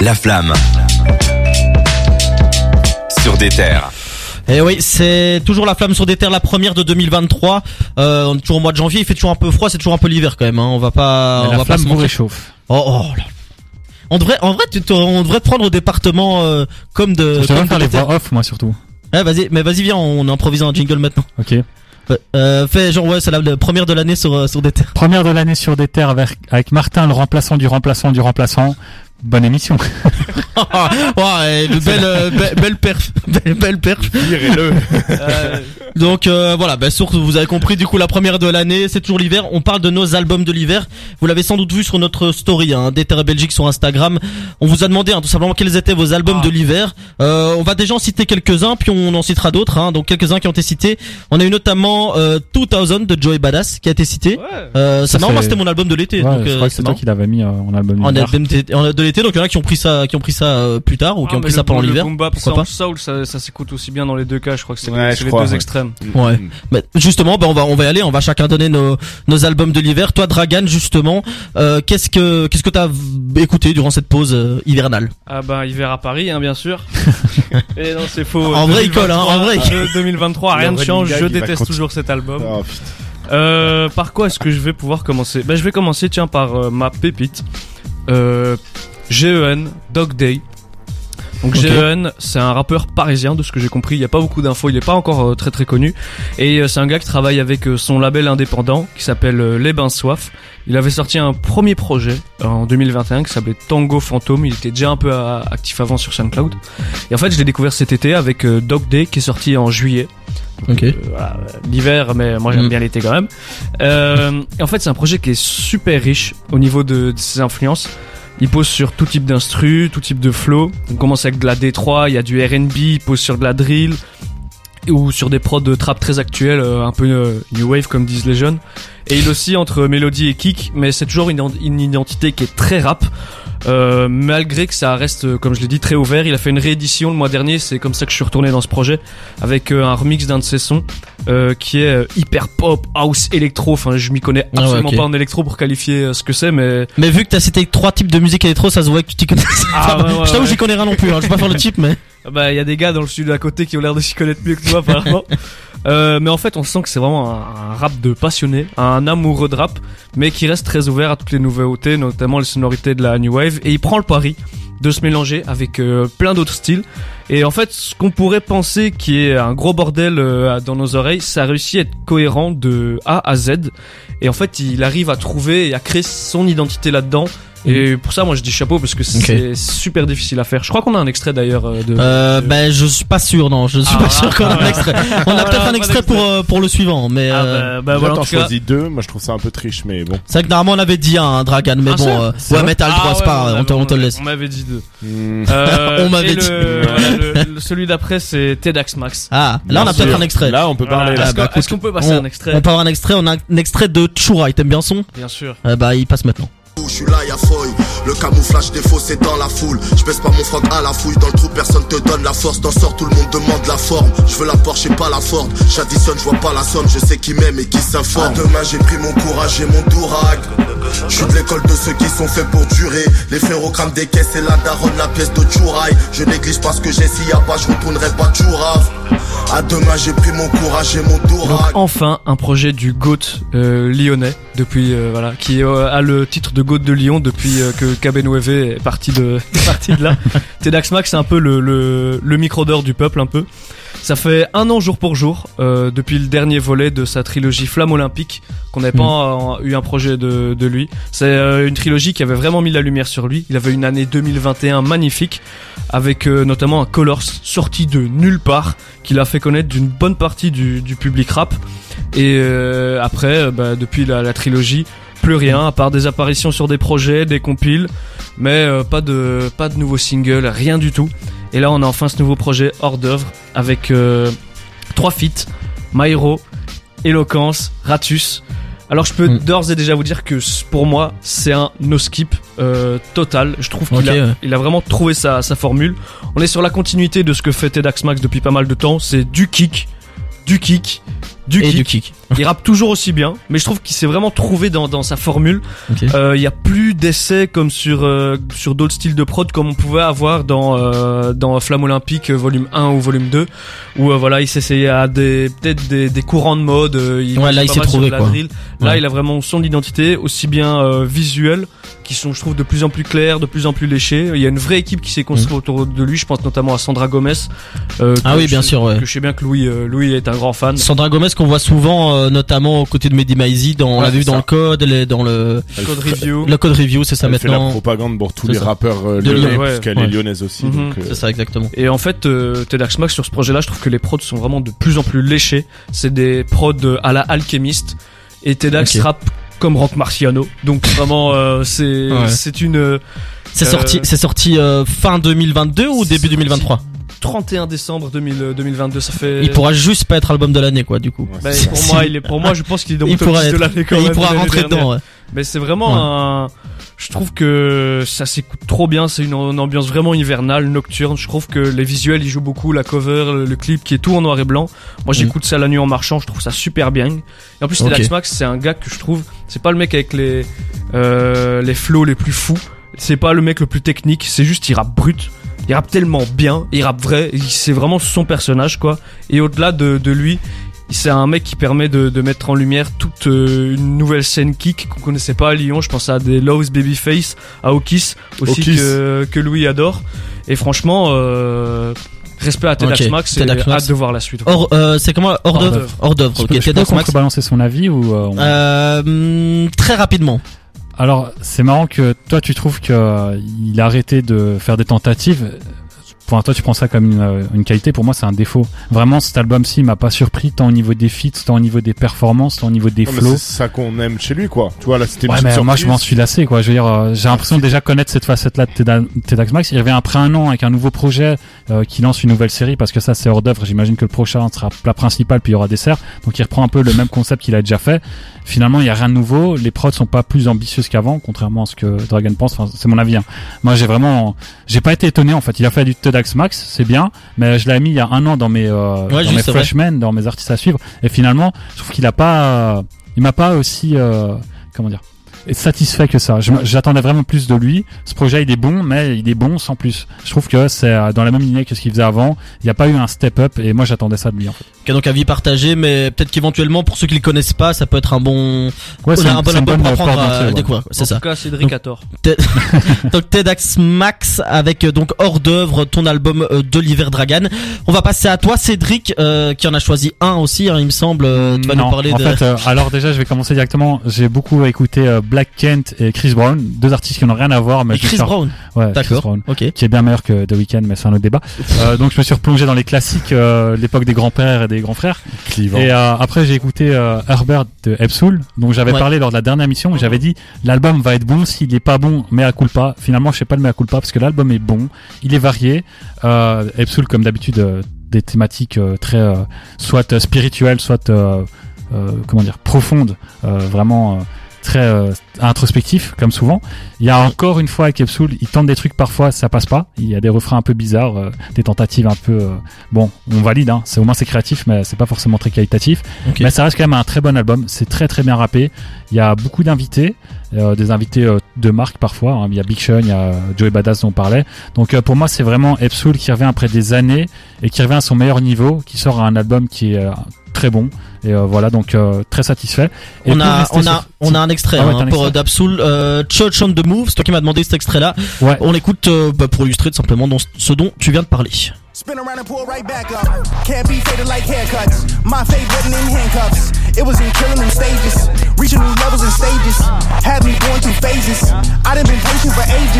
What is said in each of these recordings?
La flamme. Sur des terres. Et Eh oui, c'est toujours la flamme sur des terres, la première de 2023. Euh, on est toujours au mois de janvier, il fait toujours un peu froid, c'est toujours un peu l'hiver quand même. Hein. On va pas, Mais on la va pas flamme se réchauffe. Oh, oh là. On devrait, en vrai, tu te- on devrait prendre au département euh, comme de. Je comme devrais faire de les voix off moi surtout. Ouais, vas-y, mais vas-y, viens, on improvise un jingle maintenant. Ok. Euh, fais genre ouais, c'est la, la première de l'année sur euh, sur des terres. Première de l'année sur des terres avec, avec Martin, le remplaçant du remplaçant du remplaçant. Bonne émission. ouais, une belle, euh, be- belle perf, belle, belle perf. Virez-le. Euh, donc euh, voilà, bah, surtout vous avez compris du coup la première de l'année, c'est toujours l'hiver. On parle de nos albums de l'hiver. Vous l'avez sans doute vu sur notre story, hein, Terres Belgique sur Instagram. On vous a demandé hein, tout simplement quels étaient vos albums Ah. de l'hiver. Euh, on va déjà en citer quelques-uns, puis on en citera d'autres. Hein, donc quelques-uns qui ont été cités. On a eu notamment euh, 2000 de Joey Badass qui a été cité. Euh, c'est Ça, marrant, moi c'était mon album de l'été. Ouais, donc je euh, crois que c'est toi qui l'avais mis euh, en album. En d'hiver. L'été, donc il y en a qui ont pris ça, qui ont pris ça euh, plus tard ou qui Ah, ont pris ça pendant l'hiver. Pourquoi pas soul, ça, ça s'écoute aussi bien dans les deux cas. Je crois que c'est Ouais, les, crois, deux ouais. extrêmes. Ouais. Mais justement, ben on va on va y aller. On va chacun donner nos nos albums de l'hiver. Toi, Dragan, justement, euh, qu'est-ce que qu'est-ce que t'as écouté durant cette pause euh, hivernale? Ah bah hiver à Paris, hein, bien sûr. Et non, c'est faux. En vrai, il colle, hein, en vrai, il- De 2023, Le rien ne change. Je déteste toujours cet album. Oh, putain. Euh, par quoi est-ce que je vais pouvoir commencer? Bah, je vais commencer, tiens, par euh, ma pépite. Euh, GEN, Dog Day. Donc. GEN, c'est un rappeur parisien, de ce que j'ai compris. Il n'y a pas beaucoup d'infos, il n'est pas encore euh, très très connu. Et euh, c'est un gars qui travaille avec euh, son label indépendant, qui s'appelle Les Bains Soif. Il avait sorti un premier projet en 2021 qui s'appelait Tango Fantôme. Il était déjà un peu actif avant sur SoundCloud. Et en fait, je l'ai découvert cet été avec Dog Day, qui est sorti en juillet. Ok. Voilà, euh, l'hiver, mais moi j'aime Mm. bien l'été quand même. Euh, et en fait, c'est un projet qui est super riche au niveau de, de ses influences. Il pose sur tout type d'instru, tout type de flow. On commence avec de la D3, il y a du R&B, il pose sur de la drill ou sur des prods de trap très actuels, euh, un peu euh, new wave comme disent les jeunes. Et il aussi entre mélodie et kick, mais c'est toujours une, une identité qui est très rap. Euh, malgré que ça reste, euh, comme je l'ai dit, très ouvert. Il a fait une réédition le mois dernier, c'est comme ça que je suis retourné dans ce projet, avec euh, un remix d'un de ses sons, euh, qui est hyper pop, house, électro. Enfin, je m'y connais Ah ouais, absolument pas en électro pour qualifier ce que c'est, mais Mais vu que t'as cité trois types de musique électro, ça se voit que tu t'y connais. Ah, ouais, ouais, je t'avoue, j'y connais rien non plus. Hein. Je vais pas faire le type, mais. Bah il y a des gars dans le studio à côté qui ont l'air de s'y connaître mieux que toi apparemment. Euh, mais en fait, on sent que c'est vraiment un, un rap de passionné, un amoureux de rap, mais qui reste très ouvert à toutes les nouveautés, notamment les sonorités de la new wave. Et il prend le pari de se mélanger avec euh, plein d'autres styles. Et en fait, ce qu'on pourrait penser qui est un gros bordel euh, dans nos oreilles, ça réussit à être cohérent de A à Z. Et en fait, il arrive à trouver et à créer son identité là-dedans. Et pour ça, moi, je dis chapeau parce que c'est super difficile à faire. Je crois qu'on a un extrait d'ailleurs euh, de. Euh, de- ben je suis pas sûr, non. Je suis Ah, pas sûr qu'on a un extrait. On a peut-être un extrait pour euh, pour le suivant, mais. Ah, euh, bah, bah, voilà, en choisis deux. Moi, je trouve ça un peu triche, mais bon. C'est vrai que normalement on avait dit un, hein, Dragan, mais Ah, bon. euh, ouais, mais t'as le Ah droit, c'est pas grave, on te, on te le laisse. On m'avait dit deux. Hmm. Euh, On m'avait dit. celui d'après, c'est TEDx Max. Ah, là on a peut-être un extrait. Là, on peut parler. Est-ce bah, qu'on- est-ce qu'on peut passer un extrait On peut avoir un extrait. On a un extrait de Chura. T'aimes bien son Bien sûr. Euh, Bah il passe maintenant. Je suis là, y'a feuille. Le camouflage des faux, c'est dans la foule. Je baisse pas mon froc à la fouille. Dans le trou, personne te donne la force. T'en sors, tout le monde demande la forme. Je veux la Porsche et pas la Ford. J'additionne, je vois pas la somme. Je sais qui m'aime et qui s'informe. Demain, j'ai pris mon courage et mon dourag. Je suis de l'école de ceux qui sont faits pour durer. Les frérots crament des caisses et la daronne, la pièce de Chouraï. Je néglige pas ce que j'ai. S'il y a pas, je retournerai pas Chourave. À demain, j'ai pris mon courage et mon Donc dourag. enfin un projet du GOAT euh, lyonnais depuis euh, voilà qui euh, a le titre de GOAT de Lyon depuis euh, que KB9 est parti de est parti de là. TEDx Max c'est un peu le le, le micro d'or du peuple un peu. Ça fait un an jour pour jour euh, depuis le dernier volet de sa trilogie Flamme Olympique qu'on n'avait pas euh, eu un projet de, de lui. C'est euh, une trilogie qui avait vraiment mis la lumière sur lui. Il avait une année 2021 magnifique avec euh, notamment un Colors sorti de nulle part qui l'a fait connaître d'une bonne partie du, du public rap. Et euh, après, euh, bah, depuis la, la trilogie, plus rien à part des apparitions sur des projets, des compiles, mais euh, pas de pas de nouveaux singles, rien du tout. Et là, on a enfin ce nouveau projet hors d'œuvre avec euh, trois feats Myro, Eloquence, Ratus. Alors je peux Mm. d'ores et déjà vous dire que pour moi c'est un no skip euh, total. Je trouve qu'il a, ouais. il a vraiment trouvé sa, sa formule. On est sur la continuité de ce que fait TEDx Max depuis pas mal de temps. C'est du kick, du kick, du Et kick. du kick. Il rappe toujours aussi bien, mais je trouve qu'il s'est vraiment trouvé dans, dans sa formule. Ok. Euh, Il y a plus d'essais comme sur euh, sur d'autres styles de prod comme on pouvait avoir dans euh, dans Flamme Olympique euh, volume 1 ou volume 2 où euh, voilà, il s'essayait à des peut-être des, des courants de mode, euh, il Ouais, là, il s'est trouvé, quoi. Là, Ouais. il a vraiment son identité aussi bien euh, visuelle qui sont je trouve de plus en plus clairs, de plus en plus léchés. Il y a une vraie équipe qui s'est construite autour de lui, je pense notamment à Sandra Gomez. euh. Ah oui, bien je- sûr, ouais. Que je sais bien que Louis euh, Louis est un grand fan. Sandra Gomez qu'on voit souvent, euh, notamment aux côtés de Mehdi Maizi, dans, on l'a vu dans le code, elle est dans le, Code review. le code review, c'est ça Elle fait la maintenant. propagande pour tous C'est les ça. rappeurs euh, De lyonnais, Lyon, ouais. puisqu'elle Ouais. est lyonnaise aussi. Mhm. donc, euh, C'est ça, exactement. Et en fait, euh, Max sur ce projet-là, je trouve que les prods sont vraiment de plus en plus léchés. C'est des prods euh, à la alchimiste. Et TEDx Ok. rappe comme Rock Marciano. Donc vraiment, euh, c'est Ouais. c'est une euh, C'est Euh, sorti, c'est sorti euh, fin 2022 ou début sorti 2023 31 décembre 2000, euh, 2022. Ça fait. Il pourra juste pas être album de l'année, quoi, du coup. ouais, Bah, pour moi, il est pour moi, je pense qu'il est dans mon Il top pourra 10 de être. l'année quand Et il même, pourra rentrer dernière. dedans, ouais. Mais c'est vraiment un. Je trouve que ça s'écoute trop bien. C'est une, une ambiance vraiment hivernale, nocturne. Je trouve que les visuels ils jouent beaucoup, la cover, le, le clip qui est tout en noir et blanc. Moi j'écoute ça la nuit en marchant. Je trouve ça super bien. Et en plus, Mm. Ok. Telex Max, c'est un gars que je trouve. C'est pas le mec avec les euh, les flows les plus fous. C'est pas le mec le plus technique. C'est juste il rappe brut. Il rappe tellement bien. Il rappe vrai. C'est vraiment son personnage quoi. Et au-delà de, de lui, c'est un mec qui permet de, de mettre en lumière toute euh, une nouvelle scène kick qu'on connaissait pas à Lyon. Je pense à des Lowe's Babyface, à Okis aussi Okis. que, que Louis adore. Et franchement, euh, respect à TEDx Ok, Max et Max. hâte de voir la suite. Hors, euh, c'est comment Hors d'œuvre. Hors d'œuvre. Je Ok, peux, je peux TEDx Max. contrebalancer son avis ou euh, on- Euh, très rapidement. Alors, c'est marrant que toi, tu trouves que euh, il a arrêté de faire des tentatives. Pour toi, tu prends ça comme une, euh, une qualité. Pour moi, c'est un défaut. Vraiment, cet album-ci m'a pas surpris tant au niveau des feats, tant au niveau des performances, tant au niveau des flows. c'est ça qu'on aime chez lui, quoi. Tu vois, là, c'était Ouais, moi, je m'en suis lassé, quoi. Je veux dire, euh, j'ai l'impression de déjà connaître cette facette-là de TEDx Max. Il revient après un an avec un nouveau projet euh, qui lance une nouvelle série parce que ça, c'est hors d'œuvre. J'imagine que le prochain sera plat principal puis il y aura dessert. Donc, il reprend un peu le même concept qu'il a déjà fait. Finalement, il y a rien de nouveau. Les prods sont pas plus ambitieuses qu'avant, contrairement à ce que Dragon pense. Enfin, c'est mon avis. hein. Moi, j'ai vraiment, j'ai pas été étonné en fait. Il a fait du TEDx Max, c'est bien, mais je l'ai mis il y a un an dans mes, euh, Ouais, dans mes freshmen, dans mes artistes à suivre. Et finalement, je trouve qu'il a pas, il m'a pas aussi, euh, comment dire, satisfait que ça. J'attendais vraiment plus de lui. Ce projet, il est bon, mais il est bon sans plus. Je trouve que c'est euh, dans la même lignée que ce qu'il faisait avant. Il n'y a pas eu un step up et moi j'attendais ça de lui en fait. Ok, donc avis partagé, mais peut-être qu'éventuellement, pour ceux qui le connaissent pas, ça peut être un bon, Ouais, c'est a une- un bon album bonne pour apprendre à ouais. découvrir. C'est en ça. tout cas, Cédric a tort. donc TEDx Max avec euh, donc hors d'œuvre ton album euh, d'Oliver Dragan. On va passer à toi Cédric euh, qui en a choisi un aussi hein, il me semble. Euh, tu vas non, nous parler en de fait, euh, alors déjà, je vais commencer directement. J'ai beaucoup écouté euh, Black Kent et Chris Brown, deux artistes qui n'ont rien à voir, mais Et Chris suis- Brown. Ouais, Chris D'accord. Brown. Ok. qui est bien meilleur que The Weeknd, mais c'est un autre débat. Euh, donc je me suis replongé dans les classiques, euh, l'époque des grands-pères et des grands-frères. Clivant. Et euh, après j'ai écouté euh, Herbert de Epsoul, dont j'avais Ouais. parlé lors de la dernière émission. où J'avais dit l'album va être bon s'il est pas bon, mais à culpa. Finalement je sais pas le mais à culpa parce que l'album est bon, il est varié. Euh, Epsoul comme d'habitude euh, des thématiques euh, très euh, soit euh, spirituelles, soit euh, euh, comment dire profondes, euh, vraiment euh, très euh, introspectif comme souvent. Il y a encore une fois avec Epsoul, il tente des trucs parfois ça passe pas. Il y a des refrains un peu bizarres, euh, des tentatives un peu euh, bon, on valide hein, c'est au moins c'est créatif mais c'est pas forcément très qualitatif. Mais ça reste quand même un très bon album, c'est très très bien rappé. Il y a beaucoup d'invités, euh, des invités euh, de marque parfois, hein. il y a Big Sean, il y a Joey Badass dont on parlait. Donc euh, pour moi, c'est vraiment Epsoul qui revient après des années et qui revient à son meilleur niveau, qui sort un album qui est euh, très bon et euh, voilà donc euh, très satisfait. Et On a, on sur- a, on a un extrait Ah ouais, hein, un pour extrait d'Absoul, euh, Church on the Move. C'est toi qui m'as demandé cet extrait-là. Ouais. On l'écoute euh, bah, pour illustrer tout simplement dans ce dont tu viens de parler. Spin around and pull right back up. Can't be faded like haircuts. My fade written in handcuffs. It was in killing them stages. Reaching new levels and stages. Had me going through phases. I done been patient for ages.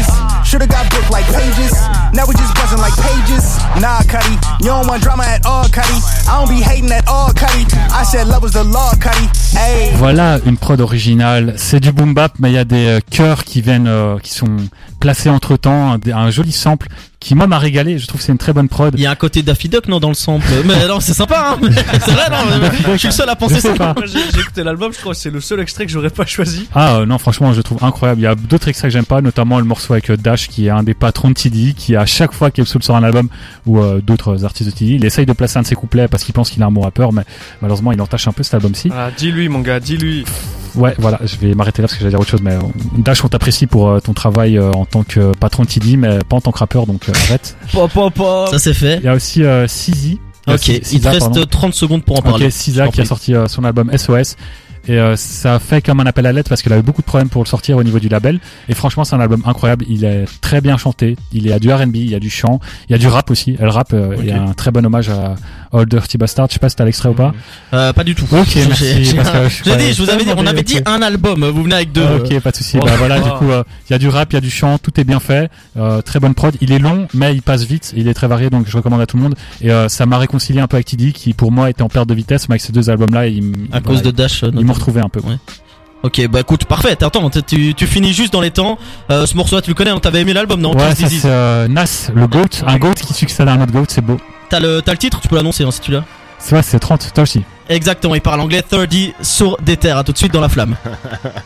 Voilà une prod originale. C'est du boom bap, mais il y a des euh, chœurs qui viennent, euh, qui sont placé entre temps, un joli sample qui moi m'a régalé. Je trouve que c'est une très bonne prod. Il y a un côté Daffy Duck non dans le sample. Mais non, c'est sympa. Hein c'est vrai non. mais Je suis le seul à penser ça. J'ai écouté l'album, je crois que c'est le seul extrait que j'aurais pas choisi. Ah euh, non, franchement, je le trouve incroyable. Il y a d'autres extraits que j'aime pas, notamment le morceau avec euh, Dash, qui est un des patrons de TD, qui à chaque fois qu'Epsoul sort un album ou euh, d'autres artistes de TD, il essaye de placer un de ses couplets parce qu'il pense qu'il a un bon rappeur, mais malheureusement, il entache un peu cet album-ci. Ah, dis-lui, mon gars, dis-lui. Ouais, voilà, je vais m'arrêter là parce que j'allais dire autre chose, mais euh, Dash, on t'apprécie pour euh, ton travail euh, en tant que patron de TD, mais pas en tant que rappeur, donc arrête. Ça c'est fait. Il y a aussi euh, Sizi. Ok, il te Siza, reste pardon. 30 secondes pour en Ok, parler. Je t'en qui a sorti euh, son album SOS. Et euh, ça a fait comme un appel à l'aide parce qu'elle avait beaucoup de problèmes pour le sortir au niveau du label. Et franchement, c'est un album incroyable. Il est très bien chanté. Il y a du R&B, il y a du chant, il y a du rap aussi. Elle rappe. euh, Il y a un très bon hommage à Old Dirty Bastard. Je sais pas si t'as l'extrait ou pas. Euh, pas du tout. Ok, merci, j'ai- parce que je dit, vous avais dit, on avait dit un album. Vous venez avec deux. Ah, ok, pas de souci. Oh, bah voilà, oh. du coup, euh, il y a du rap, il y a du chant, tout est bien fait. Euh, très bonne prod. Il est long, mais il passe vite. Il est très varié, donc je recommande à tout le monde. Et euh, ça m'a réconcilié un peu avec TD, qui pour moi était en perte de vitesse, mais avec ces deux albums-là, il, À cause de Dash. Retrouvé un peu. Ouais. Ok, bah écoute, parfait. Attends, tu, finis juste dans les temps. Euh, ce morceau-là, tu le connais, on t'avait aimé l'album, non? Ouais, c'est euh, Nas, le GOAT, un GOAT qui succède à un autre GOAT, c'est beau. T'as le, t'as le titre, tu peux l'annoncer hein, si tu l'as. C'est vrai, c'est 30, toi aussi. Exactement, il parle anglais 30 sur des terres. À tout de suite dans la flamme.